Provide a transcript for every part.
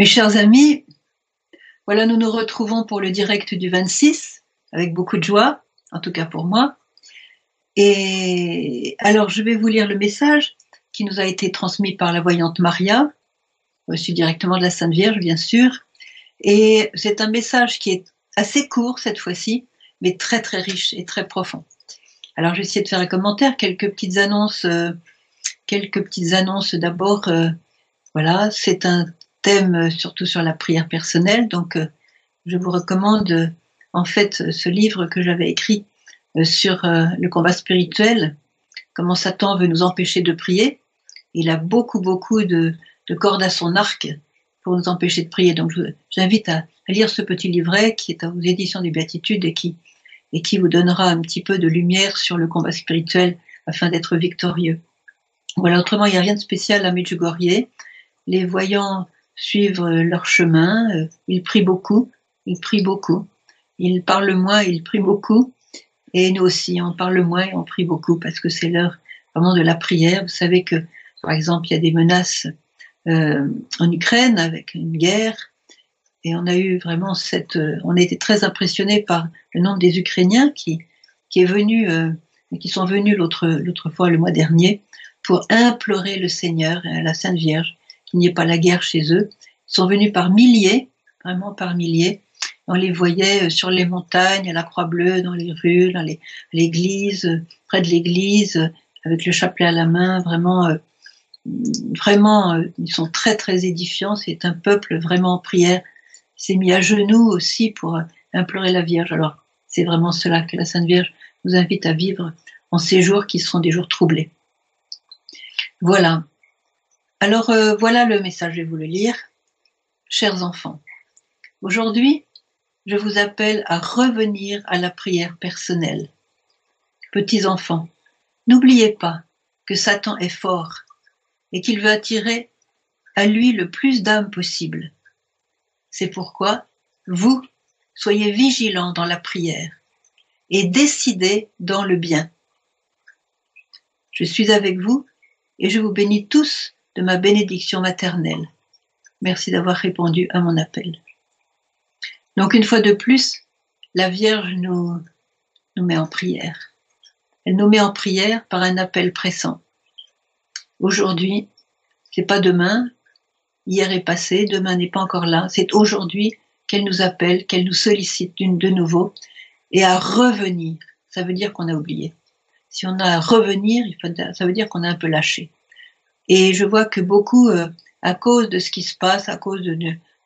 Mes chers amis, voilà, nous nous retrouvons pour le direct du 26 avec beaucoup de joie, en tout cas pour moi. Et alors, je vais vous lire le message qui nous a été transmis par la voyante Maria, reçu directement de la Sainte Vierge, bien sûr. Et c'est un message qui est assez court cette fois-ci, mais très très riche et très profond. Alors, je vais essayer de faire un commentaire, quelques petites annonces, euh, quelques petites annonces d'abord. Euh, voilà, c'est un thème surtout sur la prière personnelle, donc euh, je vous recommande en fait ce livre que j'avais écrit sur le combat spirituel, comment Satan veut nous empêcher de prier. Il a beaucoup beaucoup de, de cordes à son arc pour nous empêcher de prier. Donc j'invite à, lire ce petit livret qui est aux éditions des Béatitudes et qui, et qui vous donnera un petit peu de lumière sur le combat spirituel afin d'être victorieux. Voilà, autrement, il n'y a rien de spécial à Medjugorje. Les voyants suivent leur chemin, euh, ils prient beaucoup, ils prient beaucoup. Ils parlent moins, ils prient beaucoup. Et nous aussi, on parle moins et on prie beaucoup parce que c'est l'heure vraiment de la prière. Vous savez que, par exemple, il y a des menaces euh, en Ukraine avec une guerre. Et on a eu vraiment cette, euh, on a été très impressionné par le nombre des Ukrainiens qui, qui est venu, euh, qui sont venus l'autre, l'autre fois le mois dernier pour implorer le Seigneur la Sainte Vierge qu'il n'y ait pas la guerre chez eux. Ils sont venus par milliers, vraiment par milliers. On les voyait sur les montagnes, à la Croix Bleue, dans les rues, dans l'église, près de l'église, avec le chapelet à la main, vraiment vraiment, euh, ils sont très très édifiants. C'est un peuple vraiment en prière. Il s'est mis à genoux aussi pour euh, implorer la Vierge. Alors, c'est vraiment cela que la Sainte Vierge nous invite à vivre en ces jours qui seront des jours troublés. Voilà. Alors, euh, voilà le message, je vais vous le lire. Chers enfants, aujourd'hui, je vous appelle à revenir à la prière personnelle. Petits enfants, n'oubliez pas que Satan est fort et qu'il veut attirer à lui le plus d'âmes possible. C'est pourquoi, vous, soyez vigilants dans la prière et décidez dans le bien. Je suis avec vous et je vous bénis tous de ma bénédiction maternelle. Merci d'avoir répondu à mon appel. Donc une fois de plus, la Vierge nous, nous met en prière. Elle nous met en prière par un appel pressant. Aujourd'hui, c'est pas demain. Hier est passé, demain n'est pas encore là. C'est aujourd'hui qu'elle nous appelle, qu'elle nous sollicite de nouveau et à revenir. Ça veut dire qu'on a oublié. Si on a à revenir, ça veut dire qu'on a un peu lâché. Et je vois que beaucoup, euh, à cause de ce qui se passe, à cause de,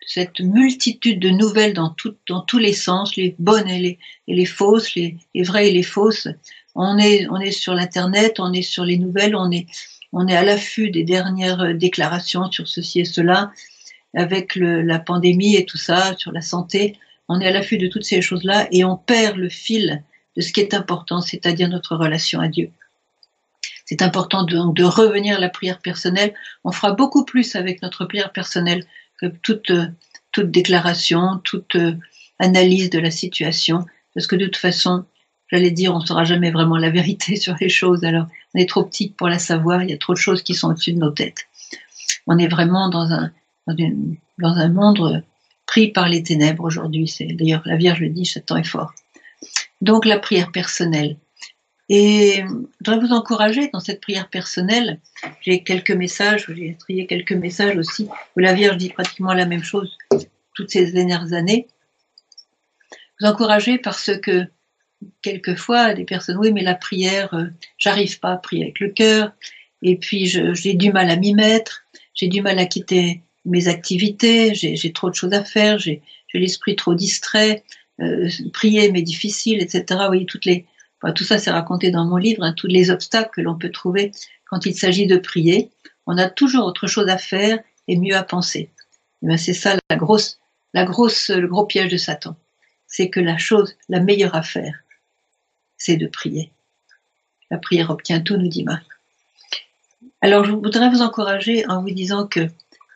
cette multitude de nouvelles dans, dans tous les sens, les bonnes et les, et les fausses, les, les vraies et les fausses, on est, on est sur l'internet, on est sur les nouvelles, on est, on est à l'affût des dernières euh, déclarations sur ceci et cela, avec la pandémie et tout ça, sur la santé. On est à l'affût de toutes ces choses-là et on perd le fil de ce qui est important, c'est-à-dire notre relation à Dieu. C'est important de, de, revenir à la prière personnelle. On fera beaucoup plus avec notre prière personnelle que toute, euh, toute déclaration, toute euh, analyse de la situation, parce que de toute façon, j'allais dire, on ne saura jamais vraiment la vérité sur les choses. Alors, on est trop petit pour la savoir. Il y a trop de choses qui sont au-dessus de nos têtes. On est vraiment dans un, dans, un monde pris par les ténèbres aujourd'hui. C'est d'ailleurs la Vierge le dit, temps est fort. Donc la prière personnelle. Et je voudrais vous encourager dans cette prière personnelle. J'ai quelques messages, j'ai trié quelques messages aussi où la Vierge dit pratiquement la même chose toutes ces dernières années. Vous encourager parce que quelquefois des personnes, oui, mais la prière, euh, j'arrive pas à prier avec le cœur, et puis j'ai du mal à m'y mettre, j'ai du mal à quitter mes activités, j'ai trop de choses à faire, j'ai l'esprit trop distrait, euh, prier mais difficile, etc. Vous voyez, toutes les, tout ça c'est raconté dans mon livre, hein, tous les obstacles que l'on peut trouver quand il s'agit de prier. On a toujours autre chose à faire et mieux à penser. Ben, c'est ça la grosse, la grosse, le gros piège de Satan. C'est que la chose, la meilleure à faire, c'est de prier. La prière obtient tout, nous dit Marie. Alors je voudrais vous encourager en vous disant que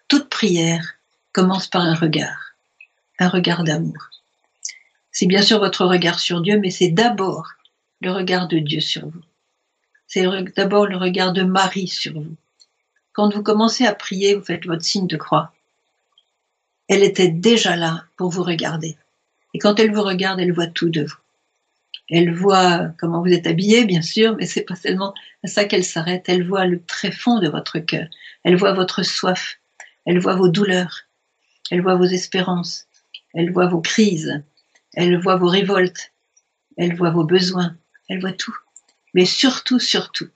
toute prière commence par un regard, un regard d'amour. C'est bien sûr votre regard sur Dieu, mais c'est d'abord le regard de Dieu sur vous. C'est d'abord le regard de Marie sur vous. Quand vous commencez à prier, vous faites votre signe de croix. elle était déjà là pour vous regarder. Et quand elle vous regarde, elle voit tout de vous. Elle voit comment vous êtes habillé, bien sûr, mais c'est pas seulement à ça qu'elle s'arrête. Elle voit le tréfonds de votre cœur. Elle voit votre soif. Elle voit vos douleurs. Elle voit vos espérances. Elle voit vos crises. Elle voit vos révoltes. Elle voit vos besoins. Elle voit tout. Mais surtout, surtout,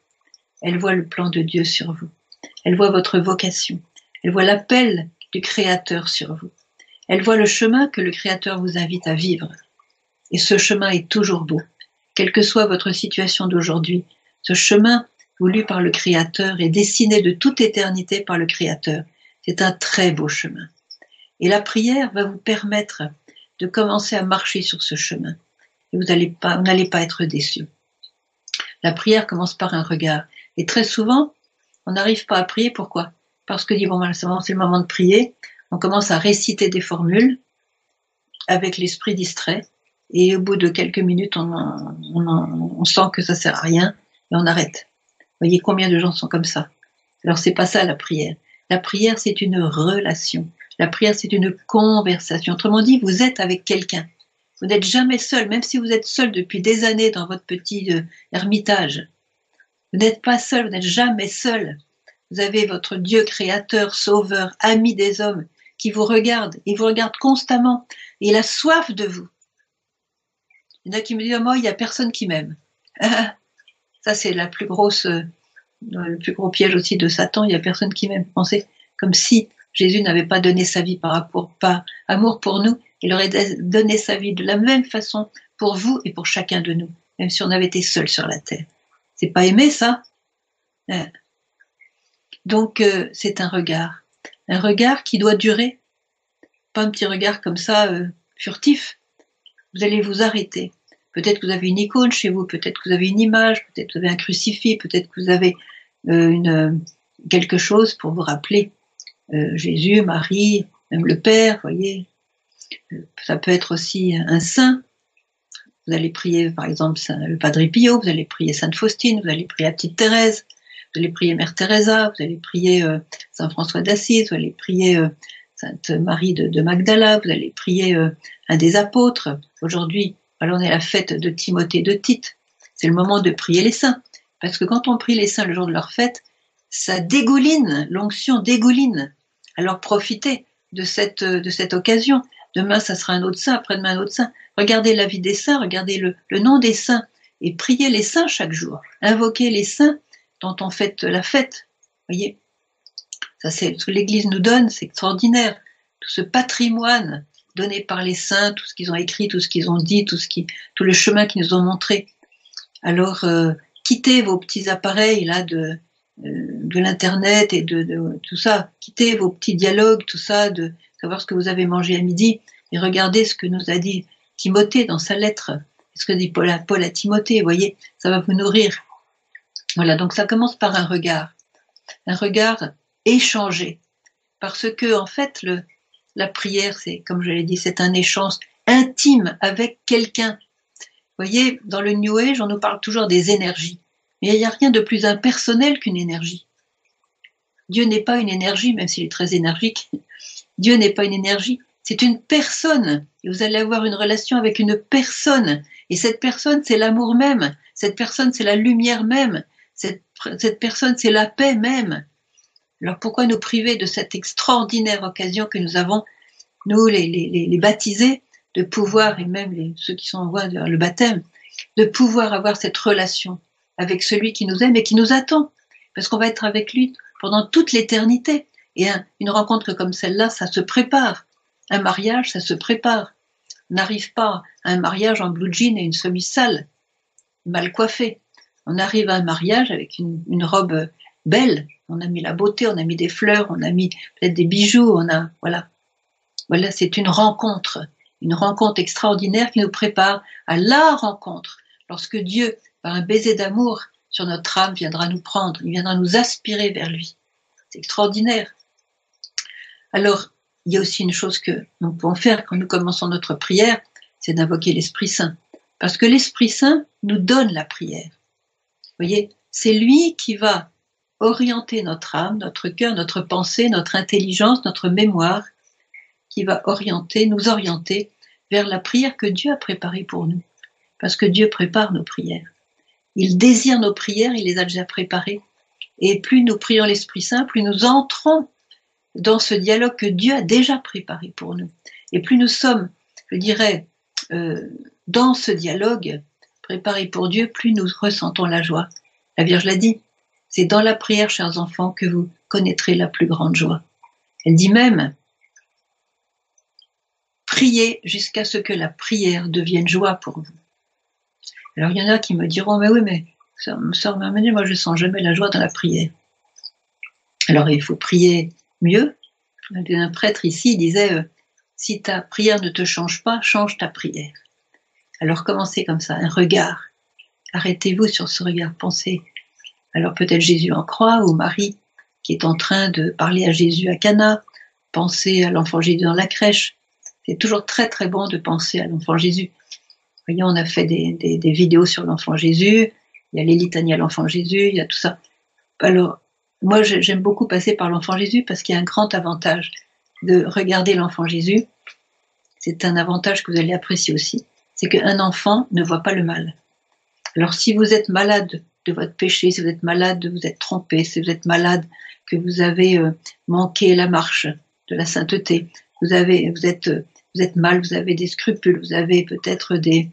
elle voit le plan de Dieu sur vous. Elle voit votre vocation. Elle voit l'appel du Créateur sur vous. Elle voit le chemin que le Créateur vous invite à vivre. Et ce chemin est toujours beau. Quelle que soit votre situation d'aujourd'hui, ce chemin voulu par le Créateur et dessiné de toute éternité par le Créateur. C'est un très beau chemin. Et la prière va vous permettre de commencer à marcher sur ce chemin. Et vous n'allez pas, être déçu. La prière commence par un regard. Et très souvent, on n'arrive pas à prier. Pourquoi? Parce que dit bon, c'est le moment de prier. On commence à réciter des formules avec l'esprit distrait. Et au bout de quelques minutes, on, sent que ça sert à rien et on arrête. Vous voyez combien de gens sont comme ça. Alors c'est pas ça la prière. La prière, c'est une relation. La prière, c'est une conversation. Autrement dit, vous êtes avec quelqu'un. Vous n'êtes jamais seul, même si vous êtes seul depuis des années dans votre petit euh, ermitage. Vous n'êtes pas seul, vous n'êtes jamais seul. Vous avez votre Dieu créateur, sauveur, ami des hommes, qui vous regarde. Il vous regarde constamment. Il a soif de vous. Il y en a qui me disent, oh, il n'y a personne qui m'aime. Ça, c'est euh, le plus gros piège aussi de Satan. Il n'y a personne qui m'aime. Pensez comme si Jésus n'avait pas donné sa vie par amour pour nous. Il aurait donné sa vie de la même façon pour vous et pour chacun de nous, même si on avait été seul sur la terre. C'est pas aimé ça? Hein? Donc euh, c'est un regard, un regard qui doit durer, pas un petit regard comme ça euh, furtif. Vous allez vous arrêter. Peut-être que vous avez une icône chez vous, peut-être que vous avez une image, peut-être que vous avez un crucifix, peut-être que vous avez euh, quelque chose pour vous rappeler Jésus, Marie, même le Père, voyez. Ça peut être aussi un saint, vous allez prier, par exemple, le Padre Pio, vous allez prier Sainte Faustine, vous allez prier la petite Thérèse, vous allez prier Mère Teresa, vous allez prier euh, Saint François d'Assise, vous allez prier euh, Sainte Marie de, Magdala, vous allez prier euh, un des apôtres. Aujourd'hui, alors on est à la fête de Timothée de Tite. C'est le moment de prier les saints. Parce que quand on prie les saints le jour de leur fête, ça dégouline, l'onction dégouline. Alors profitez de cette, de cette occasion. Demain, ça sera un autre saint, après-demain, un autre saint. Regardez la vie des saints, regardez le, nom des saints et priez les saints chaque jour. Invoquez les saints dont on fait la fête. Voyez, ça c'est ce que l'Église nous donne, c'est extraordinaire. Tout ce patrimoine donné par les saints, tout ce qu'ils ont écrit, tout ce qu'ils ont dit, tout ce qui, tout le chemin qu'ils nous ont montré. Alors, euh, quittez vos petits appareils là de euh, de l'internet et de, de, tout ça. Quittez vos petits dialogues, tout ça, de savoir ce que vous avez mangé à midi et regardez ce que nous a dit Timothée dans sa lettre. Ce que dit Paul à, Timothée, vous voyez, ça va vous nourrir. Voilà, donc ça commence par un regard, un regard échangé, parce que en fait, la prière, c'est comme je l'ai dit, c'est un échange intime avec quelqu'un. Vous voyez, dans le New Age, on nous parle toujours des énergies, mais il n'y a rien de plus impersonnel qu'une énergie. Dieu n'est pas une énergie, même s'il est très énergique. Dieu n'est pas une énergie, c'est une personne. Et vous allez avoir une relation avec une personne. Et cette personne, c'est l'amour même. Cette personne, c'est la lumière même. Cette, personne, c'est la paix même. Alors pourquoi nous priver de cette extraordinaire occasion que nous avons, nous les, les, baptisés, de pouvoir, et même ceux qui sont en voie vers le baptême, de pouvoir avoir cette relation avec celui qui nous aime et qui nous attend? Parce qu'on va être avec lui pendant toute l'éternité. Et une rencontre comme celle-là, ça se prépare. Un mariage, ça se prépare. On n'arrive pas à un mariage en blue jean et une chemise sale, mal coiffée. On arrive à un mariage avec une, robe belle. On a mis la beauté, on a mis des fleurs, on a mis peut-être des bijoux, on a, voilà. Voilà, c'est une rencontre, une rencontre extraordinaire qui nous prépare à la rencontre. Lorsque Dieu, par un baiser d'amour sur notre âme, viendra nous prendre, il viendra nous aspirer vers lui. C'est extraordinaire. Alors, il y a aussi une chose que nous pouvons faire quand nous commençons notre prière, c'est d'invoquer l'Esprit Saint. Parce que l'Esprit Saint nous donne la prière. Vous voyez, c'est lui qui va orienter notre âme, notre cœur, notre pensée, notre intelligence, notre mémoire qui va orienter, nous orienter vers la prière que Dieu a préparée pour nous. Parce que Dieu prépare nos prières. Il désire nos prières, il les a déjà préparées. Et plus nous prions l'Esprit Saint, plus nous entrons dans ce dialogue que Dieu a déjà préparé pour nous. Et plus nous sommes, je dirais, euh, dans ce dialogue préparé pour Dieu, plus nous ressentons la joie. La Vierge l'a dit, c'est dans la prière, chers enfants, que vous connaîtrez la plus grande joie. Elle dit même, priez jusqu'à ce que la prière devienne joie pour vous. Alors il y en a qui me diront, mais oui, mais sœur Marmeline, moi je sens jamais la joie dans la prière. Alors il faut prier mieux. Un prêtre ici disait, euh, si ta prière ne te change pas, change ta prière. Alors commencez comme ça, un regard. Arrêtez-vous sur ce regard, pensez. Alors peut-être Jésus en croix ou Marie qui est en train de parler à Jésus à Cana, pensez à l'enfant Jésus dans la crèche. C'est toujours très très bon de penser à l'enfant Jésus. Voyez, on a fait des, des vidéos sur l'enfant Jésus, il y a les litanies à l'enfant Jésus, il y a tout ça. Alors, moi, j'aime beaucoup passer par l'enfant Jésus parce qu'il y a un grand avantage de regarder l'enfant Jésus. C'est un avantage que vous allez apprécier aussi. C'est qu'un enfant ne voit pas le mal. Alors, si vous êtes malade de votre péché, si vous êtes malade de vous être trompé, si vous êtes malade que vous avez euh, manqué la marche de la sainteté, vous avez, vous êtes, vous êtes mal, vous avez des scrupules, vous avez peut-être des,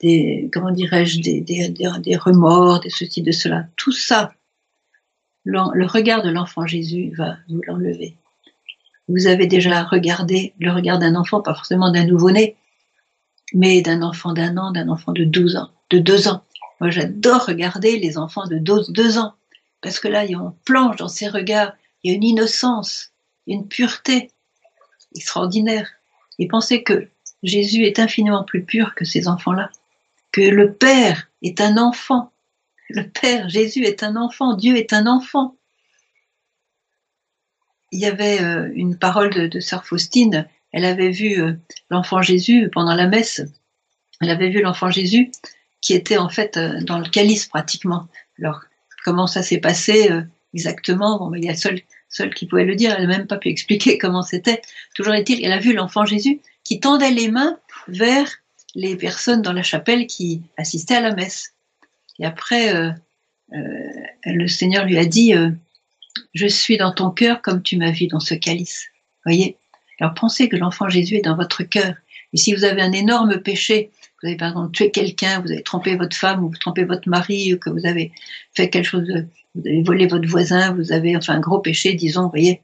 des, comment dirais-je, des, des, des, remords, des ceci, de cela. Tout ça, le regard de l'enfant Jésus va vous l'enlever. Vous avez déjà regardé le regard d'un enfant, pas forcément d'un nouveau-né, mais d'un enfant d'un an, d'un enfant de 12 ans, de 2 ans. Moi, j'adore regarder les enfants de 2 ans, parce que là, on plonge dans ces regards, il y a une innocence, une pureté extraordinaire. Et pensez que Jésus est infiniment plus pur que ces enfants-là, que le Père est un enfant, le Père, Jésus est un enfant, Dieu est un enfant. Il y avait euh, une parole de, sœur Faustine, elle avait vu euh, l'enfant Jésus pendant la messe, elle avait vu l'enfant Jésus qui était en fait euh, dans le calice pratiquement. Alors, comment ça s'est passé exactement? Bon, il y a seul, seul qui pouvait le dire, elle n'a même pas pu expliquer comment c'était. Toujours est-il, elle a vu l'enfant Jésus qui tendait les mains vers les personnes dans la chapelle qui assistaient à la messe. Et après, euh, euh, le Seigneur lui a dit, euh, je suis dans ton cœur comme tu m'as vu dans ce calice. Voyez? Alors pensez que l'enfant Jésus est dans votre cœur. Et si vous avez un énorme péché, vous avez par exemple tué quelqu'un, vous avez trompé votre femme ou vous trompez votre mari, ou que vous avez fait quelque chose, vous avez volé votre voisin, vous avez enfin un gros péché, disons, voyez?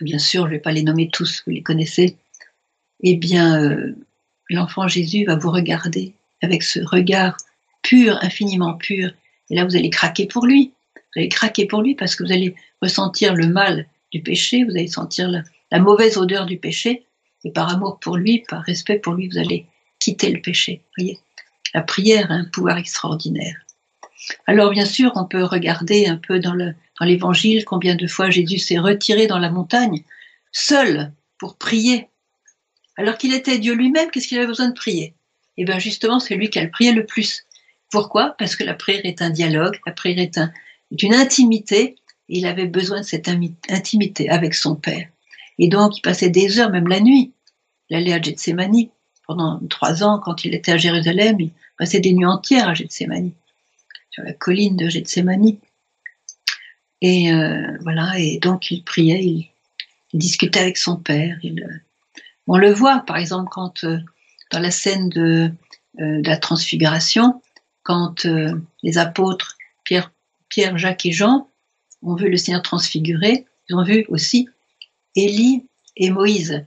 Bien sûr, je ne vais pas les nommer tous, vous les connaissez. Eh bien, l'enfant Jésus va vous regarder avec ce regard pur, infiniment pur. Et là, vous allez craquer pour lui. Vous allez craquer pour lui parce que vous allez ressentir le mal du péché, vous allez sentir la, mauvaise odeur du péché. Et par amour pour lui, par respect pour lui, vous allez quitter le péché. voyez La prière a un pouvoir extraordinaire. Alors bien sûr, on peut regarder un peu dans l'évangile combien de fois Jésus s'est retiré dans la montagne, seul, pour prier. Alors qu'il était Dieu lui-même, qu'est-ce qu'il avait besoin de prier? Eh bien justement, c'est lui qui a le prié le plus. Pourquoi? Parce que la prière est un dialogue, la prière est, une intimité, et il avait besoin de cette intimité avec son Père. Et donc, il passait des heures, même la nuit. Il allait à Gethsemane. Pendant trois ans, quand il était à Jérusalem, il passait des nuits entières à Gethsemane, sur la colline de Gethsemane. Et euh, voilà, et donc il priait, il, discutait avec son Père. Il, on le voit, par exemple, quand euh, dans la scène euh, de la transfiguration, quand euh, les apôtres Pierre, Pierre, Jacques et Jean ont vu le Seigneur transfiguré, ils ont vu aussi Élie et Moïse.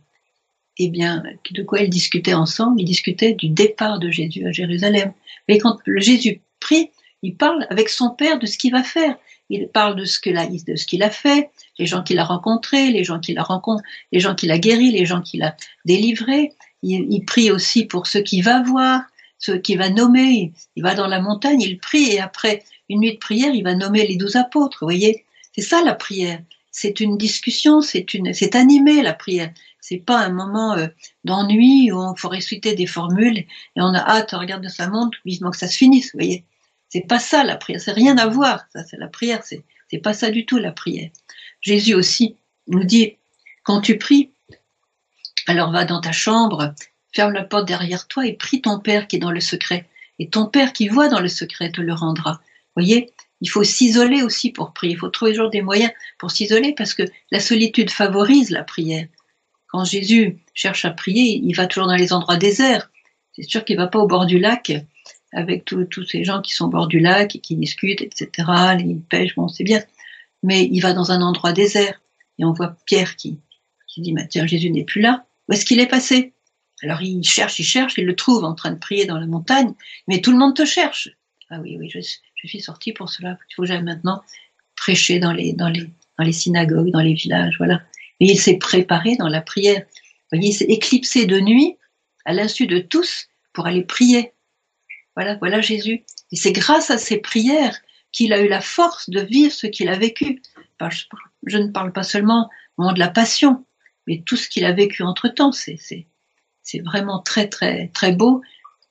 Eh bien, de quoi ils discutaient ensemble? Ils discutaient du départ de Jésus à Jérusalem. Mais quand le Jésus prie, il parle avec son Père de ce qu'il va faire. Il parle de ce qu'il a, a fait, les gens qu'il a rencontrés, les gens qu'il a rencontrés, les gens qu'il a guéris, les gens qu'il a délivrés. Il, il, prie aussi pour ceux qu'il va voir, ce qui va nommer, il va dans la montagne, il prie, et après une nuit de prière, il va nommer les douze apôtres, vous voyez C'est ça la prière. C'est une discussion, c'est une, c'est animé la prière. C'est pas un moment euh, d'ennui où il faut réciter des formules et on a hâte, on regarde sa montre, vivement que ça se finisse, vous voyez C'est pas ça la prière, c'est rien à voir. Ça, c'est la prière, c'est, c'est pas ça du tout la prière. Jésus aussi nous dit, quand tu pries, Alors va dans ta chambre, ferme la porte derrière toi et prie ton Père qui est dans le secret. Et ton Père qui voit dans le secret te le rendra. Voyez, il faut s'isoler aussi pour prier. Il faut trouver toujours des moyens pour s'isoler parce que la solitude favorise la prière. Quand Jésus cherche à prier, il va toujours dans les endroits déserts. C'est sûr qu'il va pas au bord du lac avec tous ces gens qui sont au bord du lac et qui discutent, etc. Ils pêchent, bon, c'est bien. Mais il va dans un endroit désert et on voit Pierre qui, qui dit, bah, tiens, Jésus n'est plus là. Où est-ce qu'il est passé? Alors il cherche, il cherche, il le trouve en train de prier dans la montagne, mais tout le monde te cherche. Ah oui, oui, je, je suis sorti pour cela. Il faut que j'aille maintenant prêcher dans les, dans les, dans les synagogues, dans les villages, voilà. Et il s'est préparé dans la prière. Vous voyez, il s'est éclipsé de nuit, à l'insu de tous, pour aller prier. Voilà, voilà Jésus. Et c'est grâce à ses prières qu'il a eu la force de vivre ce qu'il a vécu. Je ne parle pas seulement au moment de la passion, mais tout ce qu'il a vécu entre-temps. C'est, c'est, vraiment très, très, très beau.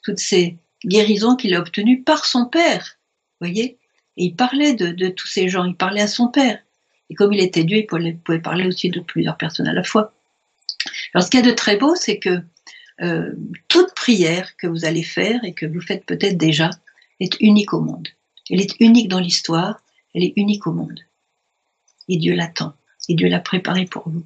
Toutes ces guérisons qu'il a obtenues par son Père. voyez Et il parlait de, de tous ces gens, il parlait à son Père. Et comme il était Dieu, il pouvait parler aussi de plusieurs personnes à la fois. Alors ce qu'il y a de très beau, c'est que euh, toute prière que vous allez faire et que vous faites peut-être déjà est unique au monde. Elle est unique dans l'histoire, elle est unique au monde. Et Dieu l'attend, et Dieu l'a préparée pour vous.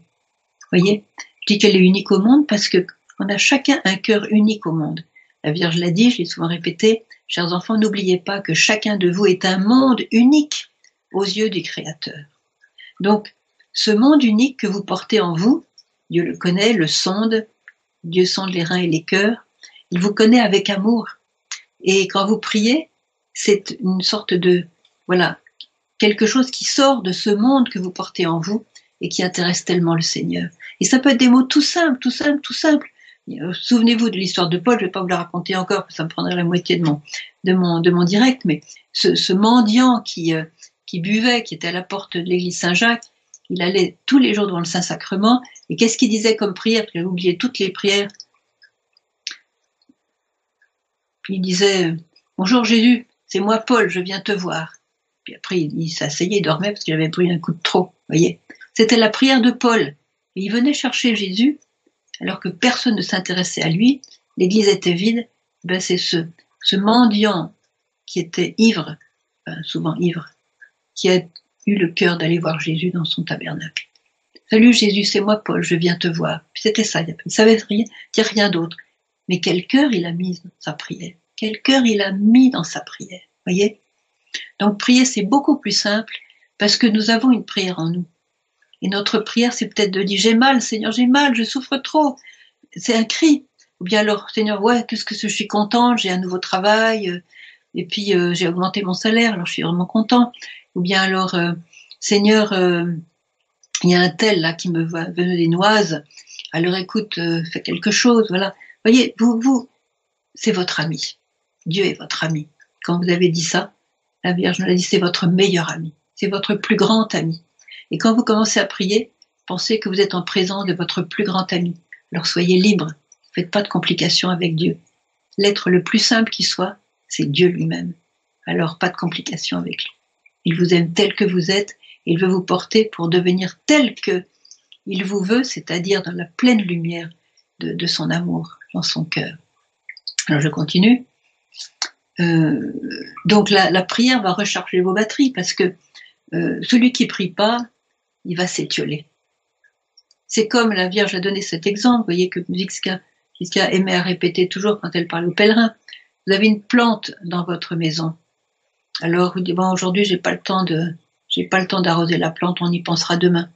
Voyez? Je dis qu'elle est unique au monde parce que on a chacun un cœur unique au monde. La Vierge l'a dit, je l'ai souvent répété, chers enfants, n'oubliez pas que chacun de vous est un monde unique aux yeux du Créateur. Donc, ce monde unique que vous portez en vous, Dieu le connaît, le sonde, Dieu sonde les reins et les cœurs, il vous connaît avec amour. Et quand vous priez, c'est une sorte de, voilà, quelque chose qui sort de ce monde que vous portez en vous et qui intéresse tellement le Seigneur. Et ça peut être des mots tout simples, tout simples, tout simples. Euh, souvenez-vous de l'histoire de Paul, je ne vais pas vous la raconter encore, parce que ça me prendrait la moitié de mon, de mon, de mon direct, mais ce, mendiant qui, euh, qui buvait, qui était à la porte de l'église Saint-Jacques, il allait tous les jours devant le Saint-Sacrement, et qu'est-ce qu'il disait comme prière? Parce qu'il oublié toutes les prières. Il disait Bonjour Jésus, c'est moi Paul, je viens te voir. Puis après, il, s'asseyait, il dormait parce qu'il avait pris un coup de trop. voyez C'était la prière de Paul. Et il venait chercher Jésus, alors que personne ne s'intéressait à lui, l'église était vide. Ben c'est ce, mendiant qui était ivre, souvent ivre, qui a eu le cœur d'aller voir Jésus dans son tabernacle. Salut Jésus, c'est moi Paul, je viens te voir. C'était ça, il ne savait rien, dire rien d'autre. Mais quel cœur il a mis dans sa prière. Quel cœur il a mis dans sa prière. Voyez? Donc prier, c'est beaucoup plus simple parce que nous avons une prière en nous. Et notre prière, c'est peut-être de dire j'ai mal, Seigneur, j'ai mal, je souffre trop. C'est un cri. Ou bien alors, Seigneur, ouais, qu'est-ce que je suis content, j'ai un nouveau travail, euh, et puis euh, j'ai augmenté mon salaire, alors je suis vraiment content ou bien alors euh, Seigneur, il y a un tel là qui me va venir des noises, alors écoute, fais quelque chose, voilà. Voyez, vous, vous, c'est votre ami. Dieu est votre ami. Quand vous avez dit ça, la Vierge nous l'a dit, c'est votre meilleur ami, c'est votre plus grand ami. Et quand vous commencez à prier, pensez que vous êtes en présence de votre plus grand ami. Alors soyez libre, faites pas de complications avec Dieu. L'être le plus simple qui soit, c'est Dieu lui-même. Alors pas de complications avec lui. Il vous aime tel que vous êtes. Il veut vous porter pour devenir tel que il vous veut, c'est-à-dire dans la pleine lumière de, son amour dans son cœur. Alors je continue. Euh, donc la, prière va recharger vos batteries parce que euh, celui qui prie pas, il va s'étioler. C'est comme la Vierge a donné cet exemple, vous voyez que Zixka, aimait à répéter toujours quand elle parle aux pèlerins. Vous avez une plante dans votre maison. Alors, vous dites, bon, aujourd'hui, j'ai pas le temps de, j'ai pas le temps d'arroser la plante, on y pensera demain.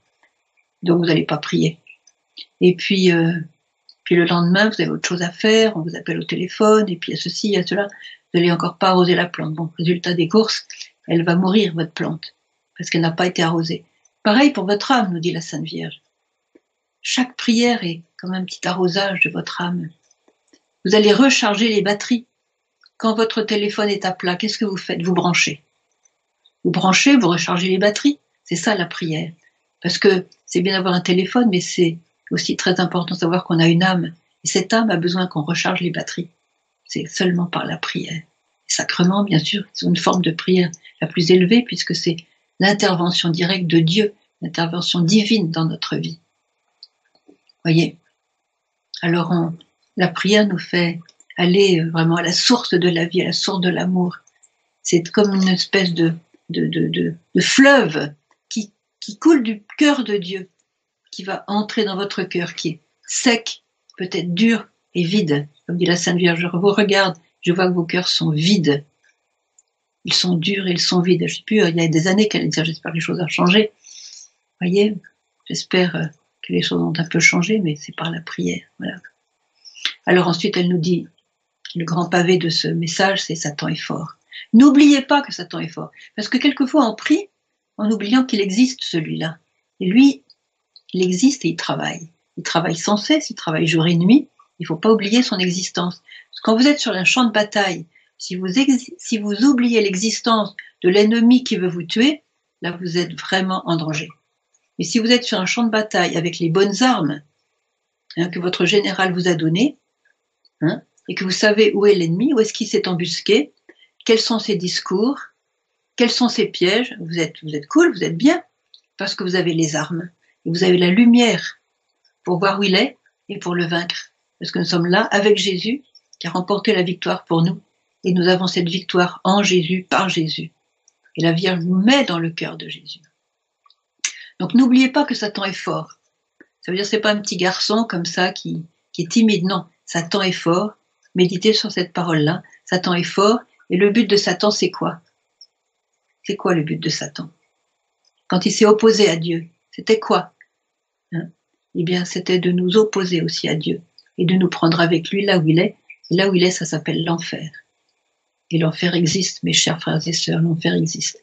Donc, vous n'allez pas prier. Et puis, euh, puis le lendemain, vous avez autre chose à faire, on vous appelle au téléphone, et puis il y a ceci, il y a cela. Vous n'allez encore pas arroser la plante. Bon, résultat des courses, elle va mourir, votre plante, parce qu'elle n'a pas été arrosée. Pareil pour votre âme, nous dit la Sainte Vierge. Chaque prière est comme un petit arrosage de votre âme. Vous allez recharger les batteries quand votre téléphone est à plat, qu'est-ce que vous faites? Vous branchez. Vous branchez, vous rechargez les batteries. C'est ça la prière. Parce que c'est bien d'avoir un téléphone, mais c'est aussi très important de savoir qu'on a une âme. Et cette âme a besoin qu'on recharge les batteries. C'est seulement par la prière. Les sacrements, bien sûr, sont une forme de prière la plus élevée puisque c'est l'intervention directe de Dieu, l'intervention divine dans notre vie. Voyez. Alors la prière nous fait aller vraiment à la source de la vie, à la source de l'amour. C'est comme une espèce de, de, de, de, fleuve qui, qui coule du cœur de Dieu, qui va entrer dans votre cœur, qui est sec, peut-être dur et vide. Comme dit la Sainte Vierge, je vous regarde, je vois que vos cœurs sont vides. Ils sont durs, ils sont vides. Je sais plus, il y a des années qu'elle disait, j'espère que les choses ont changé. Voyez, j'espère euh, que les choses ont un peu changé, mais c'est par la prière. Voilà. Alors ensuite, elle nous dit, le grand pavé de ce message, c'est Satan est fort. N'oubliez pas que Satan est fort. Parce que quelquefois on prie en oubliant qu'il existe celui-là. Et lui, il existe et il travaille. Il travaille sans cesse, il travaille jour et nuit. Il ne faut pas oublier son existence. Quand vous êtes sur un champ de bataille, si vous, oubliez l'existence de l'ennemi qui veut vous tuer, là vous êtes vraiment en danger. Mais si vous êtes sur un champ de bataille avec les bonnes armes hein, que votre général vous a données, hein, et que vous savez où est l'ennemi, où est-ce qu'il s'est embusqué, quels sont ses discours, quels sont ses pièges, vous êtes, vous êtes cool, vous êtes bien, parce que vous avez les armes, et vous avez la lumière pour voir où il est et pour le vaincre. Parce que nous sommes là avec Jésus, qui a remporté la victoire pour nous, et nous avons cette victoire en Jésus, par Jésus. Et la Vierge nous met dans le cœur de Jésus. Donc n'oubliez pas que Satan est fort. Ça veut dire c'est pas un petit garçon comme ça qui, qui est timide, non. Satan est fort. Méditez sur cette parole-là. Satan est fort. Et le but de Satan, c'est quoi? C'est quoi le but de Satan? Quand il s'est opposé à Dieu, c'était quoi? Hein? Eh bien, c'était de nous opposer aussi à Dieu et de nous prendre avec lui là où il est. Et là où il est, ça s'appelle l'enfer. Et l'enfer existe, mes chers frères et sœurs, l'enfer existe.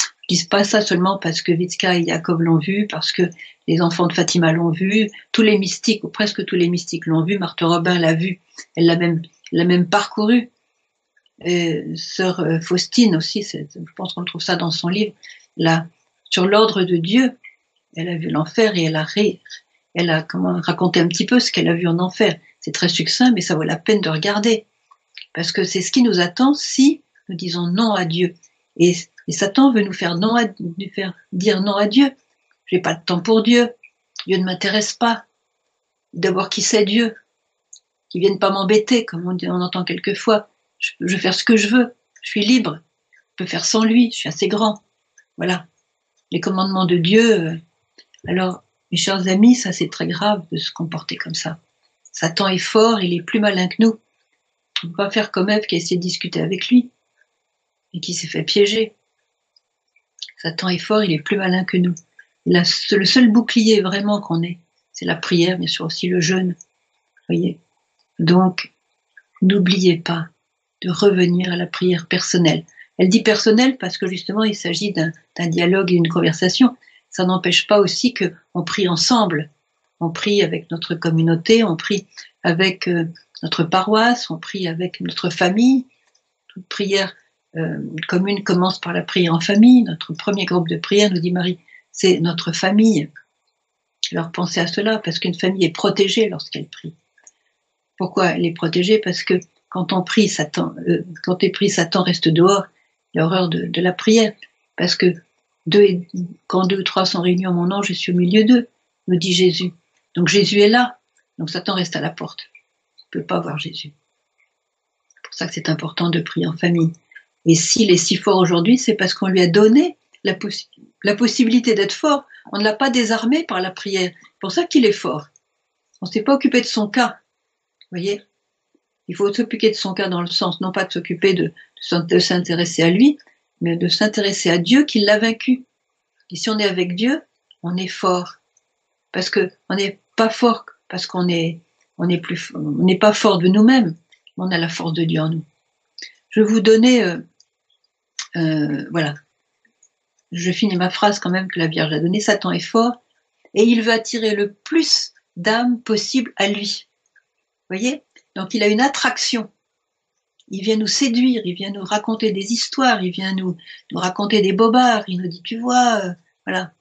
Je dis pas ça seulement parce que Vitska et Jacob l'ont vu, parce que les enfants de Fatima l'ont vu, tous les mystiques, ou presque tous les mystiques l'ont vu, Marthe Robin l'a vu, elle l'a même, parcouru. Sœur euh, Faustine aussi, je pense qu'on trouve ça dans son livre, là, sur l'ordre de Dieu, elle a vu l'enfer et elle a elle a comment raconté un petit peu ce qu'elle a vu en enfer. C'est très succinct, mais ça vaut la peine de regarder. Parce que c'est ce qui nous attend si nous disons non à Dieu. Et, Satan veut nous faire, non à, nous faire dire non à Dieu. J'ai pas de temps pour Dieu. Dieu ne m'intéresse pas. D'abord, qui c'est Dieu Qui vienne pas m'embêter, comme on, entend quelquefois. Je, je faire ce que je veux. Je suis libre. Je peux faire sans lui. Je suis assez grand. Voilà. Les commandements de Dieu. Euh, alors, mes chers amis, ça c'est très grave de se comporter comme ça. Satan est fort, il est plus malin que nous. Pas faire comme Ève qui a essayé de discuter avec lui et qui s'est fait piéger. Satan est fort, il est plus malin que nous. le seul bouclier vraiment qu'on ait, c'est la prière, bien sûr aussi le jeûne. Voyez. Donc, n'oubliez pas de revenir à la prière personnelle. Elle dit personnelle parce que justement il s'agit d'un dialogue et d'une conversation. Ça n'empêche pas aussi que on prie ensemble. On prie avec notre communauté, on prie avec euh, notre paroisse, on prie avec notre famille. Toute prière euh, commune commence par la prière en famille. Notre premier groupe de prière, nous dit Marie, c'est notre famille. Alors pensez à cela, parce qu'une famille est protégée lorsqu'elle prie. Pourquoi elle est protégée? Parce que quand on prie, Satan, euh, quand tu prie, Satan reste dehors, l'horreur de, la prière. Parce que quand deux ou trois sont réunis en mon nom, je suis au milieu d'eux, me dit Jésus. Donc Jésus est là, donc Satan reste à la porte pas voir Jésus. C'est pour ça que c'est important de prier en famille. Et s'il est si fort aujourd'hui, c'est parce qu'on lui a donné la, possibilité d'être fort. On ne l'a pas désarmé par la prière. C'est pour ça qu'il est fort. On ne s'est pas occupé de son cas. Vous voyez? Il faut s'occuper de son cas dans le sens, non pas de s'occuper de, de s'intéresser à lui, mais de s'intéresser à Dieu qui l'a vaincu. Et si on est avec Dieu, on est fort. Parce que on n'est pas fort parce qu'on est on n'est pas fort de nous-mêmes, on a la force de Dieu en nous. Je vais vous donner, euh, euh, voilà, je finis ma phrase quand même que la Vierge a donnée. Satan est fort et il veut attirer le plus d'âmes possible à lui. Vous voyez? Donc il a une attraction. Il vient nous séduire, il vient nous raconter des histoires, il vient nous, nous raconter des bobards. Il nous dit, tu vois, euh, voilà,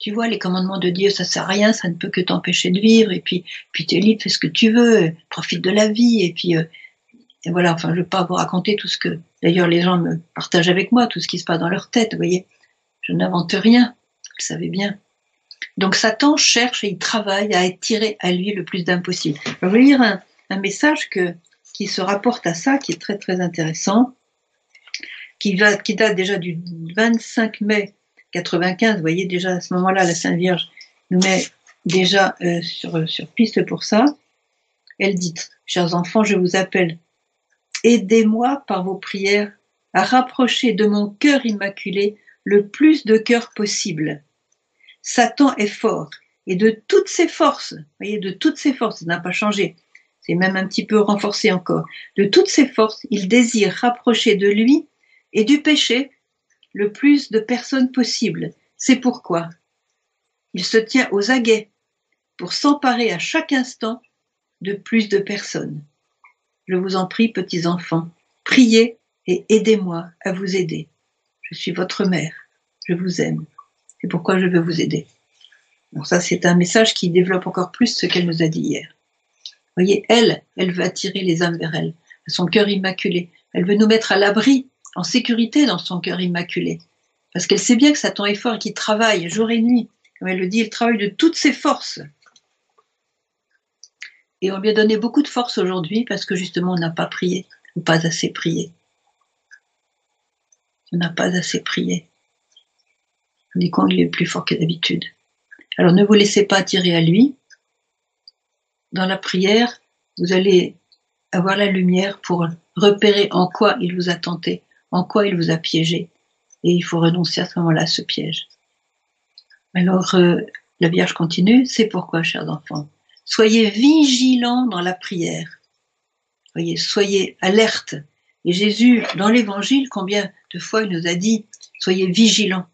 tu vois, les commandements de Dieu, ça sert à rien, ça ne peut que t'empêcher de vivre, et puis, puis tu es libre, fais ce que tu veux, profite de la vie, et puis, euh, et voilà, enfin, je ne veux pas vous raconter tout ce que, d'ailleurs, les gens me partagent avec moi, tout ce qui se passe dans leur tête, vous voyez. Je n'invente rien, vous le savez bien. Donc Satan cherche et il travaille à attirer à lui le plus d'âmes possible. Je vais lire un, message qui se rapporte à ça, qui est très très intéressant, qui, va, qui date déjà du 25 mai 95. Vous voyez déjà à ce moment-là, la Sainte Vierge nous met déjà euh, sur, sur piste pour ça. Elle dit, chers enfants, je vous appelle, aidez-moi par vos prières à rapprocher de mon cœur immaculé le plus de cœurs possible. Satan est fort et de toutes ses forces, voyez, de toutes ses forces, ça n'a pas changé, c'est même un petit peu renforcé encore, de toutes ses forces, il désire rapprocher de lui et du péché le plus de personnes possible. C'est pourquoi il se tient aux aguets pour s'emparer à chaque instant de plus de personnes. Je vous en prie, petits enfants, priez et aidez-moi à vous aider. Je suis votre mère, je vous aime. C'est pourquoi je veux vous aider. Bon, ça, c'est un message qui développe encore plus ce qu'elle nous a dit hier. Voyez, elle, elle veut attirer les âmes vers elle, son cœur immaculé. Elle veut nous mettre à l'abri, en sécurité dans son cœur immaculé. Parce qu'elle sait bien que Satan est fort et qu'il travaille jour et nuit. Comme elle le dit, il travaille de toutes ses forces. Et on lui a donné beaucoup de force aujourd'hui parce que justement on n'a pas prié, ou pas assez prié. On n'a pas assez prié. On dit qu'il est plus fort que d'habitude. Alors ne vous laissez pas attirer à lui. Dans la prière, vous allez avoir la lumière pour repérer en quoi il vous a tenté, en quoi il vous a piégé. Et il faut renoncer à ce moment-là à ce piège. Alors, euh, la Vierge continue, c'est pourquoi, chers enfants, soyez vigilants dans la prière. Voyez, soyez alerte. Et Jésus, dans l'évangile, combien de fois il nous a dit, soyez vigilants.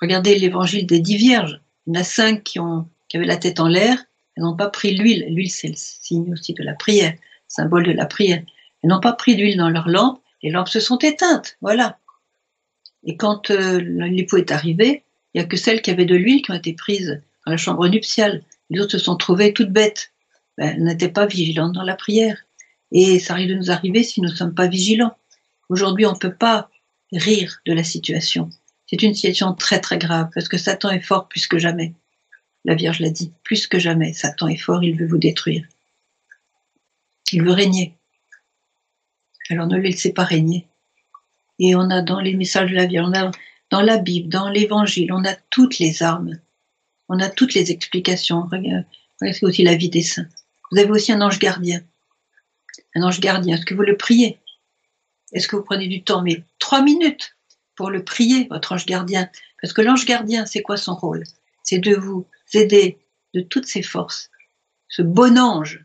Regardez l'évangile des dix vierges. Il y en a cinq qui, ont, qui avaient la tête en l'air. Elles n'ont pas pris l'huile. L'huile, c'est le signe aussi de la prière, symbole de la prière. Elles n'ont pas pris d'huile dans leur lampe. Les lampes se sont éteintes. Voilà. Et quand euh, l'époux est arrivé, il n'y a que celles qui avaient de l'huile qui ont été prises dans la chambre nuptiale. Les autres se sont trouvées toutes bêtes. Ben, elles n'étaient pas vigilantes dans la prière. Et ça arrive de nous arriver si nous ne sommes pas vigilants. Aujourd'hui, on ne peut pas rire de la situation. C'est une situation très très grave parce que Satan est fort plus que jamais. La Vierge l'a dit, plus que jamais. Satan est fort, il veut vous détruire. Il veut régner. Alors ne le laissez pas régner. Et on a dans les messages de la Vierge, on a dans la Bible, dans l'Évangile, on a toutes les armes. On a toutes les explications. Regardez, c'est aussi la vie des saints. Vous avez aussi un ange gardien. Un ange gardien, est-ce que vous le priez? Est-ce que vous prenez du temps? Mais trois minutes pour le prier, votre ange gardien. Parce que l'ange gardien, c'est quoi son rôle? C'est de vous aider de toutes ses forces. Ce bon ange,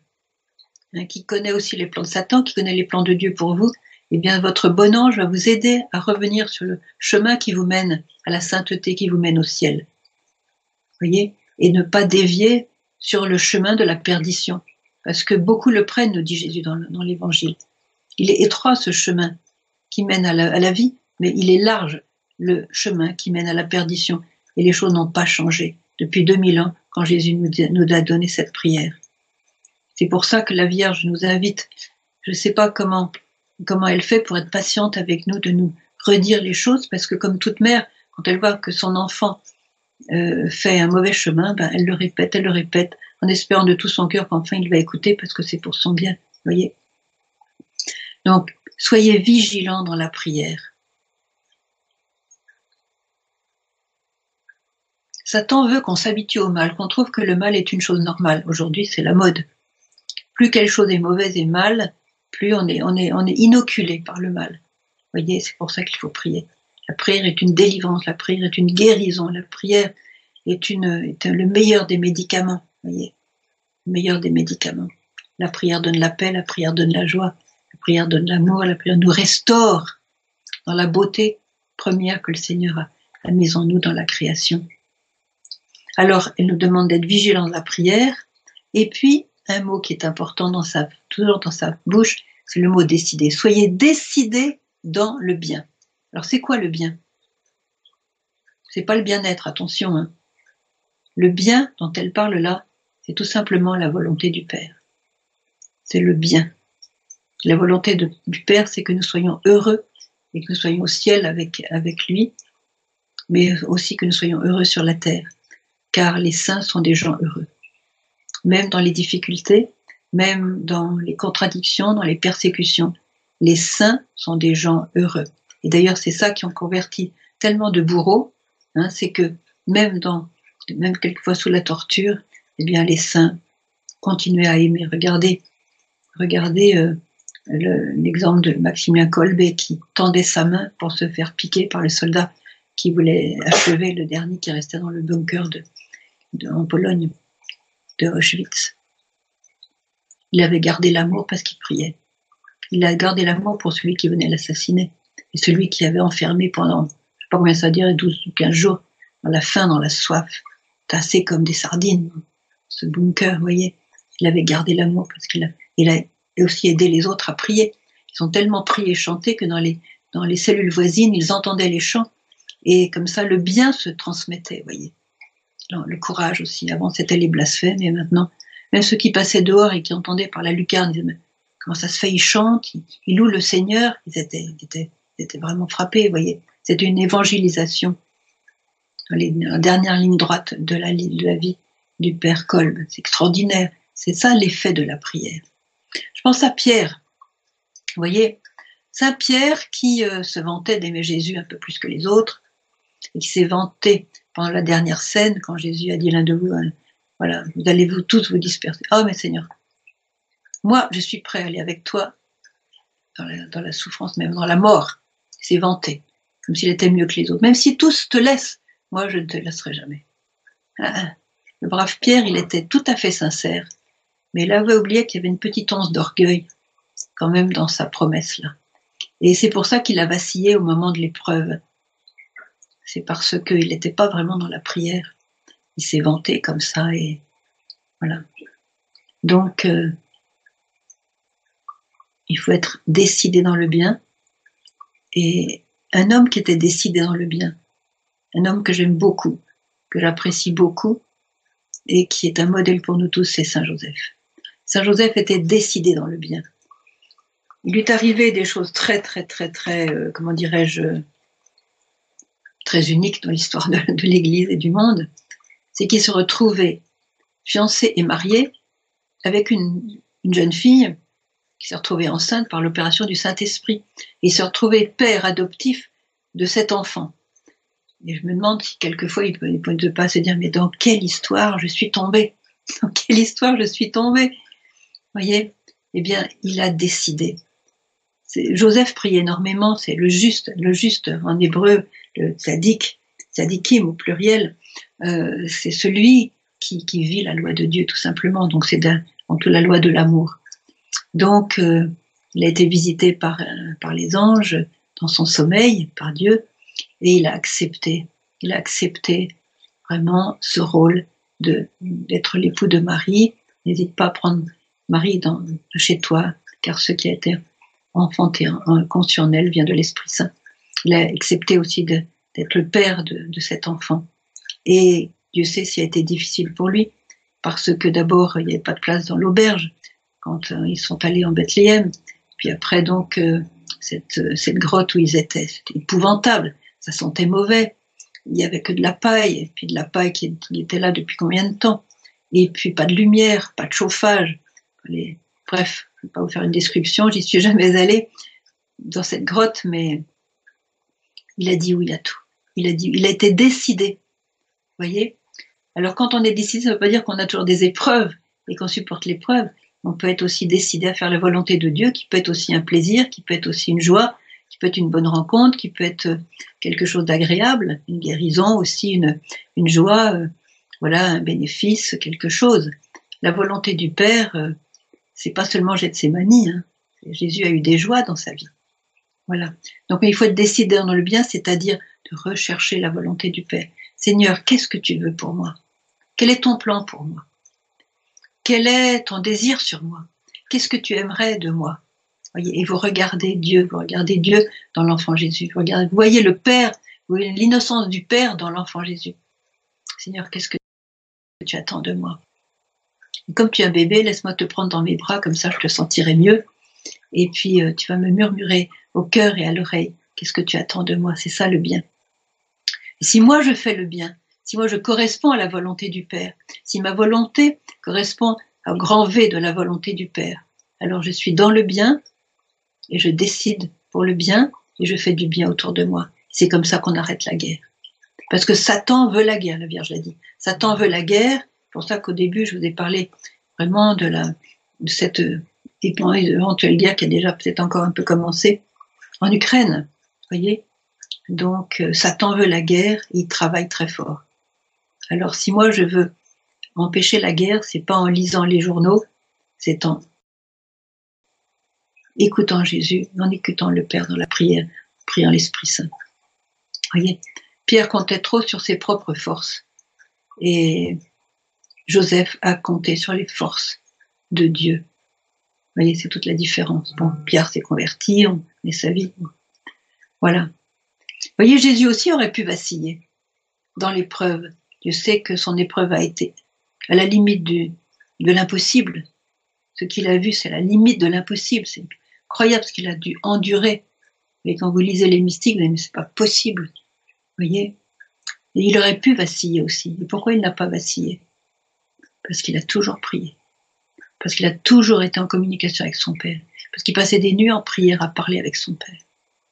hein, qui connaît aussi les plans de Satan, qui connaît les plans de Dieu pour vous, eh bien, votre bon ange va vous aider à revenir sur le chemin qui vous mène à la sainteté, qui vous mène au ciel. Voyez? Et ne pas dévier sur le chemin de la perdition. Parce que beaucoup le prennent, nous dit Jésus dans l'évangile. Il est étroit ce chemin qui mène à la, vie, mais il est large le chemin qui mène à la perdition. Et les choses n'ont pas changé depuis 2000 ans quand Jésus nous, nous a donné cette prière. C'est pour ça que la Vierge nous invite. Je ne sais pas comment comment elle fait pour être patiente avec nous, de nous redire les choses, parce que comme toute mère, quand elle voit que son enfant euh, fait un mauvais chemin, ben, elle le répète, elle le répète, en espérant de tout son cœur qu'enfin il va écouter parce que c'est pour son bien. Voyez. Donc, soyez vigilants dans la prière. Satan veut qu'on s'habitue au mal, qu'on trouve que le mal est une chose normale. Aujourd'hui, c'est la mode. Plus quelque chose est mauvaise et mal, plus on est, on est, inoculé par le mal. Vous voyez, c'est pour ça qu'il faut prier. La prière est une délivrance, la prière est une guérison, la prière est, une, est le meilleur des médicaments. Vous voyez, le meilleur des médicaments. La prière donne la paix, la prière donne la joie, la prière donne l'amour, la prière nous restaure dans la beauté première que le Seigneur a, mise en nous dans la création. Alors, elle nous demande d'être vigilants dans la prière, et puis un mot qui est important dans sa, toujours dans sa bouche, c'est le mot décider. Soyez décidés dans le bien. Alors c'est quoi le bien? C'est pas le bien-être, attention. Hein. Le bien dont elle parle là, c'est tout simplement la volonté du Père. C'est le bien. La volonté du Père, c'est que nous soyons heureux et que nous soyons au ciel avec, avec lui, mais aussi que nous soyons heureux sur la terre. car les saints sont des gens heureux. Même dans les difficultés, même dans les contradictions, dans les persécutions, les saints sont des gens heureux. Et d'ailleurs, c'est ça qui ont converti tellement de bourreaux, hein, c'est que même dans, même quelquefois sous la torture, eh bien, les saints continuaient à aimer. Regardez, regardez euh, l'exemple de Maximilien Kolbe qui tendait sa main pour se faire piquer par le soldat qui voulait achever le dernier qui restait dans le bunker en Pologne, de Auschwitz. Il avait gardé l'amour parce qu'il priait. Il a gardé l'amour pour celui qui venait l'assassiner et celui qui avait enfermé pendant, je sais pas combien ça dirait, 12 ou 15 jours, dans la faim, dans la soif, tassé comme des sardines, ce bunker, vous voyez. Il avait gardé l'amour parce qu'il a, il a aussi aidé les autres à prier. Ils ont tellement prié et chanté que dans les, dans les cellules voisines, ils entendaient les chants et comme ça, le bien se transmettait, vous voyez. Le courage aussi. Avant, c'était les blasphèmes, et maintenant, même ceux qui passaient dehors et qui entendaient par la lucarne, ils disaient, comment ça se fait, ils chantent, ils, louent le Seigneur. Ils étaient, ils étaient, ils étaient vraiment frappés, vous voyez. C'était une évangélisation les, la dernière ligne droite de la, de la vie du Père Kolb. C'est extraordinaire. C'est ça l'effet de la prière. Je pense à Pierre. Vous voyez, Saint Pierre qui euh, se vantait d'aimer Jésus un peu plus que les autres, et qui s'est vanté pendant la dernière scène quand Jésus a dit l'un de vous, hein, voilà, vous allez vous tous vous disperser. Oh mais Seigneur, moi je suis prêt à aller avec toi dans la, souffrance, même dans la mort. Il s'est vanté, comme s'il était mieux que les autres. Même si tous te laissent, moi je ne te laisserai jamais. Ah, ah. le brave Pierre, il était tout à fait sincère, mais il avait oublié qu'il y avait une petite once d'orgueil quand même dans sa promesse là. Et c'est pour ça qu'il a vacillé au moment de l'épreuve c'est parce qu'il n'était pas vraiment dans la prière. Il s'est vanté comme ça et voilà. Donc, euh, il faut être décidé dans le bien. Et un homme qui était décidé dans le bien, un homme que j'aime beaucoup, que j'apprécie beaucoup, et qui est un modèle pour nous tous, c'est Saint Joseph. Saint Joseph était décidé dans le bien. Il lui est arrivé des choses très, très, très, très, euh, comment dirais-je, très unique dans l'histoire de, l'Église et du monde, c'est qu'il se retrouvait fiancé et marié avec une, jeune fille qui s'est retrouvée enceinte par l'opération du Saint-Esprit. Il se retrouvait père adoptif de cet enfant. Et je me demande si quelquefois il ne peut pas se dire, mais dans quelle histoire je suis tombé? Dans quelle histoire je suis tombé? Voyez Eh bien, il a décidé. Joseph prie énormément, c'est le juste, le juste en hébreu, le tzaddik, tzaddikim au pluriel, euh, c'est celui qui, vit la loi de Dieu tout simplement. Donc c'est en tout la loi de l'amour. Donc euh, il a été visité par, par les anges dans son sommeil, par Dieu, et il a accepté, il a accepté vraiment ce rôle de d'être l'époux de Marie. N'hésite pas à prendre Marie dans, chez toi, car ce qui a été enfanté en elle vient de l'Esprit Saint il a accepté aussi d'être le père de, cet enfant. Et Dieu sait s'il a été difficile pour lui, parce que d'abord, il n'y avait pas de place dans l'auberge quand euh, ils sont allés en Bethléem. Puis après, donc, euh, cette, cette grotte où ils étaient, c'était épouvantable. Ça sentait mauvais. Il n'y avait que de la paille, et puis de la paille qui, était là depuis combien de temps? Et puis pas de lumière, pas de chauffage. Bref, je ne vais pas vous faire une description, j'y suis jamais allée dans cette grotte, mais il a dit oui à tout. Il a dit, il a été décidé. Voyez? Alors quand on est décidé, ça ne veut pas dire qu'on a toujours des épreuves et qu'on supporte l'épreuve. On peut être aussi décidé à faire la volonté de Dieu, qui peut être aussi un plaisir, qui peut être aussi une joie, qui peut être une bonne rencontre, qui peut être quelque chose d'agréable, une guérison aussi, une, une joie, euh, voilà, un bénéfice, quelque chose. La volonté du Père, euh, c'est pas seulement Gethsemane. Hein. Jésus a eu des joies dans sa vie. Voilà. Donc il faut être décidé dans le bien, c'est-à-dire de rechercher la volonté du Père. Seigneur, qu'est-ce que tu veux pour moi? Quel est ton plan pour moi? Quel est ton désir sur moi? Qu'est-ce que tu aimerais de moi? Voyez, Et vous regardez Dieu, vous regardez Dieu dans l'enfant Jésus. Vous, regardez, vous voyez le Père, vous voyez l'innocence du Père dans l'enfant Jésus. Seigneur, qu'est-ce que tu attends de moi? Comme tu es un bébé, laisse-moi te prendre dans mes bras, comme ça je te sentirai mieux. Et puis euh, tu vas me murmurer au cœur et à l'oreille. Qu'est-ce que tu attends de moi? C'est ça le bien. Si moi je fais le bien, si moi je corresponds à la volonté du Père, si ma volonté correspond au grand V de la volonté du Père, alors je suis dans le bien et je décide pour le bien et je fais du bien autour de moi. C'est comme ça qu'on arrête la guerre. Parce que Satan veut la guerre, la Vierge l'a dit. Satan veut la guerre. C'est pour ça qu'au début, je vous ai parlé vraiment de, la, de cette éventuelle guerre qui a déjà peut-être encore un peu commencé en Ukraine. Voyez Donc, euh, Satan veut la guerre, il travaille très fort. Alors, si moi je veux empêcher la guerre, c'est pas en lisant les journaux, c'est en écoutant Jésus, en écoutant le Père dans la prière, priant l'Esprit Saint. Voyez, Pierre comptait trop sur ses propres forces et Joseph a compté sur les forces de Dieu. Voyez, c'est toute la différence. Bon, Pierre s'est converti, on met sa vie. Voilà. Voyez, Jésus aussi aurait pu vaciller dans l'épreuve. Dieu sait que son épreuve a été à la limite du, de l'impossible. Ce qu'il a vu, c'est la limite de l'impossible. C'est incroyable ce qu'il a dû endurer. Et quand vous lisez les mystiques, vous dites, mais c'est pas possible. Vous voyez? Et il aurait pu vaciller aussi. Et pourquoi il n'a pas vacillé? Parce qu'il a toujours prié. Parce qu'il a toujours été en communication avec son Père. Parce qu'il passait des nuits en prière à parler avec son Père.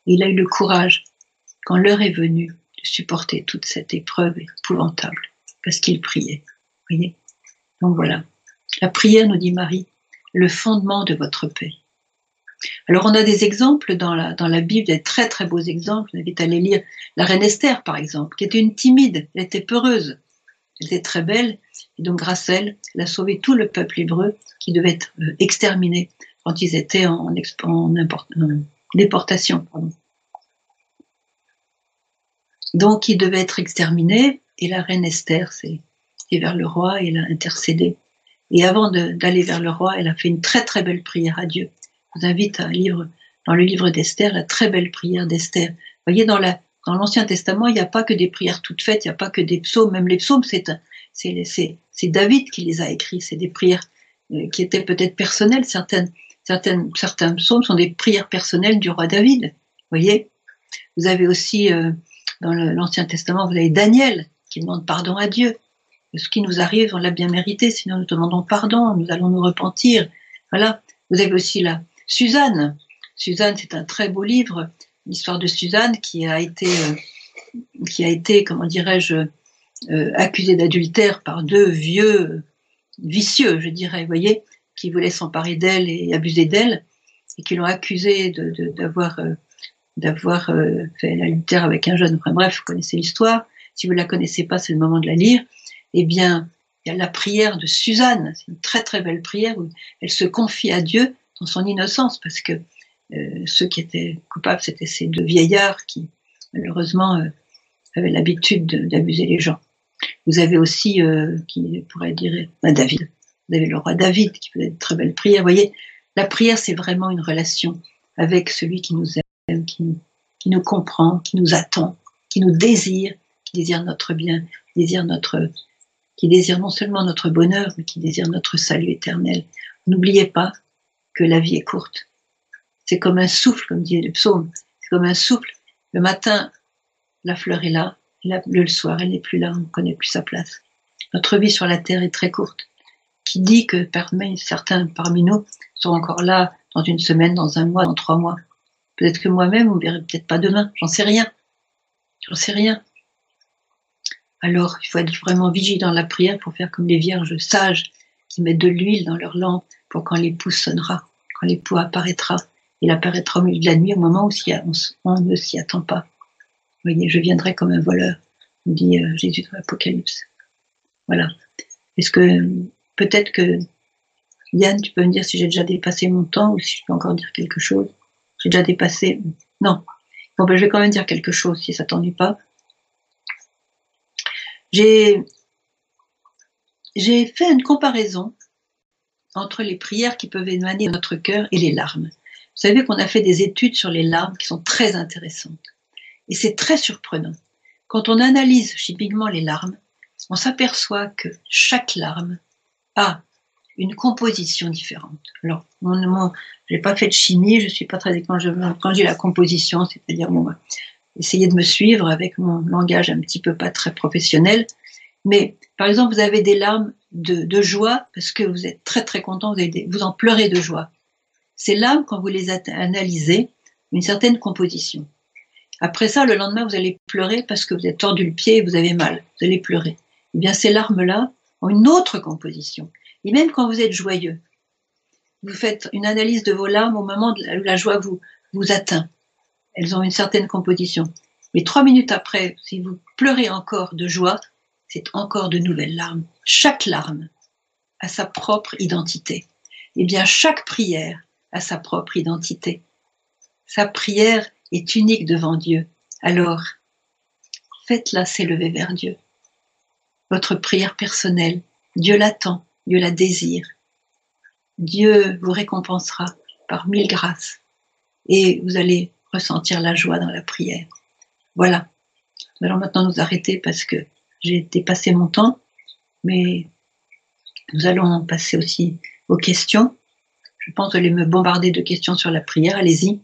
Et il a eu le courage, quand l'heure est venue, de supporter toute cette épreuve épouvantable. Parce qu'il priait. Voyez? Donc voilà. La prière, nous dit Marie, le fondement de votre paix. Alors on a des exemples dans la, dans la Bible, des très très beaux exemples. Je vous invite à aller lire la reine Esther par exemple, qui était une timide, elle était peureuse, elle était très belle, et donc grâce à elle, elle a sauvé tout le peuple hébreu qui devait être euh, exterminé quand ils étaient en, déportation. Donc ils devaient être exterminés, et la reine Esther s'est vers le roi et elle a intercédé. Et avant d'aller vers le roi, elle a fait une très très belle prière à Dieu vous invite à lire dans le livre d'Esther la très belle prière d'Esther. Vous voyez, dans la dans l'Ancien Testament, il n'y a pas que des prières toutes faites, il n'y a pas que des psaumes. Même les psaumes, c'est David qui les a écrits. C'est des prières euh, qui étaient peut-être personnelles. Certaines certaines certains psaumes sont des prières personnelles du roi David. Vous voyez. Vous avez aussi euh, dans l'Ancien Testament, vous avez Daniel qui demande pardon à Dieu. Ce qui nous arrive, on l'a bien mérité. Sinon, nous demandons pardon. Nous allons nous repentir. Voilà. Vous avez aussi là Suzanne. Suzanne, c'est un très beau livre, l'histoire de Suzanne qui a été, euh, qui a été, comment dirais-je, euh, accusée d'adultère par deux vieux vicieux, je dirais, voyez, qui voulaient s'emparer d'elle et abuser d'elle, et qui l'ont accusée d'avoir de, d'avoir euh, fait l'adultère avec un jeune. Bref, vous connaissez l'histoire. Si vous ne la connaissez pas, c'est le moment de la lire. Eh bien, il y a la prière de Suzanne. C'est une très très belle prière où elle se confie à Dieu dans son innocence, parce que euh, ceux qui étaient coupables, c'était ces deux vieillards qui, malheureusement, euh, avaient l'habitude d'abuser les gens. Vous avez aussi, euh, qui pourrait dire, David. Vous avez le roi David qui faisait de très belles prières. Vous voyez, la prière, c'est vraiment une relation avec celui qui nous aime, qui nous, comprend, qui nous attend, qui nous désire, qui désire notre bien, qui désire notre, qui désire non seulement notre bonheur, mais qui désire notre salut éternel. N'oubliez pas que la vie est courte. C'est comme un souffle, comme dit le psaume. C'est comme un souffle. Le matin, la fleur est là. Le soir, elle n'est plus là. On ne connaît plus sa place. Notre vie sur la terre est très courte. Qui dit que parmi, certains parmi nous sont encore là dans une semaine, dans un mois, dans trois mois. Peut-être que moi-même, on verrait peut-être pas demain. J'en sais rien. J'en sais rien. Alors, il faut être vraiment vigilant dans la prière pour faire comme les vierges sages qui mettent de l'huile dans leur lampe pour quand l'époux sonnera, quand l'époux apparaîtra. Il apparaîtra au milieu de la nuit au moment où on, ne s'y attend pas. Vous voyez, je viendrai comme un voleur, dit euh, Jésus dans l'Apocalypse. Voilà. Est-ce que peut-être que Yann, tu peux me dire si j'ai déjà dépassé mon temps ou si je peux encore dire quelque chose J'ai déjà dépassé. Non. Bon, ben, je vais quand même dire quelque chose si ça t'ennuie pas. J'ai j'ai fait une comparaison entre les prières qui peuvent émaner de notre cœur et les larmes. Vous savez qu'on a fait des études sur les larmes qui sont très intéressantes. Et c'est très surprenant. Quand on analyse chimiquement les larmes, on s'aperçoit que chaque larme a une composition différente. Alors, je n'ai pas fait de chimie, je suis pas très quand je quand la composition, c'est-à-dire bon, essayer de me suivre avec mon langage un petit peu pas très professionnel. Mais par exemple, vous avez des larmes de, joie parce que vous êtes très très content, vous, vous en pleurez de joie. Ces larmes, quand vous les analysez, une certaine composition. Après ça, le lendemain, vous allez pleurer parce que vous êtes tordu le pied et vous avez mal. Vous allez pleurer. Eh bien, ces larmes-là une autre composition. Et même quand vous êtes joyeux, vous faites une analyse de vos larmes au moment où la joie vous, atteint. Elles ont une certaine composition. Mais trois minutes après, si vous pleurez encore de joie, c'est encore de nouvelles larmes. Chaque larme a sa propre identité. Eh bien, chaque prière a sa propre identité. Sa prière est unique devant Dieu. Alors, faites-la s'élever vers Dieu. Votre prière personnelle, Dieu l'attend, Dieu la désire. Dieu vous récompensera par mille grâces et vous allez ressentir la joie dans la prière. Voilà. Nous allons maintenant nous arrêter parce que j'ai dépassé mon temps, mais nous allons passer aussi aux questions. Je pense allez me bombarder de questions sur la prière. Allez-y.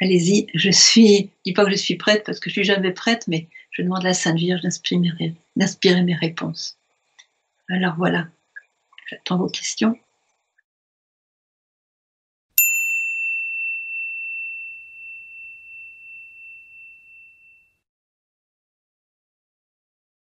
Allez-y. Je suis, dis pas que je suis prête parce que je suis jamais prête, mais je demande à la Sainte Vierge d'inspirer mes réponses. Alors voilà. J'attends vos questions.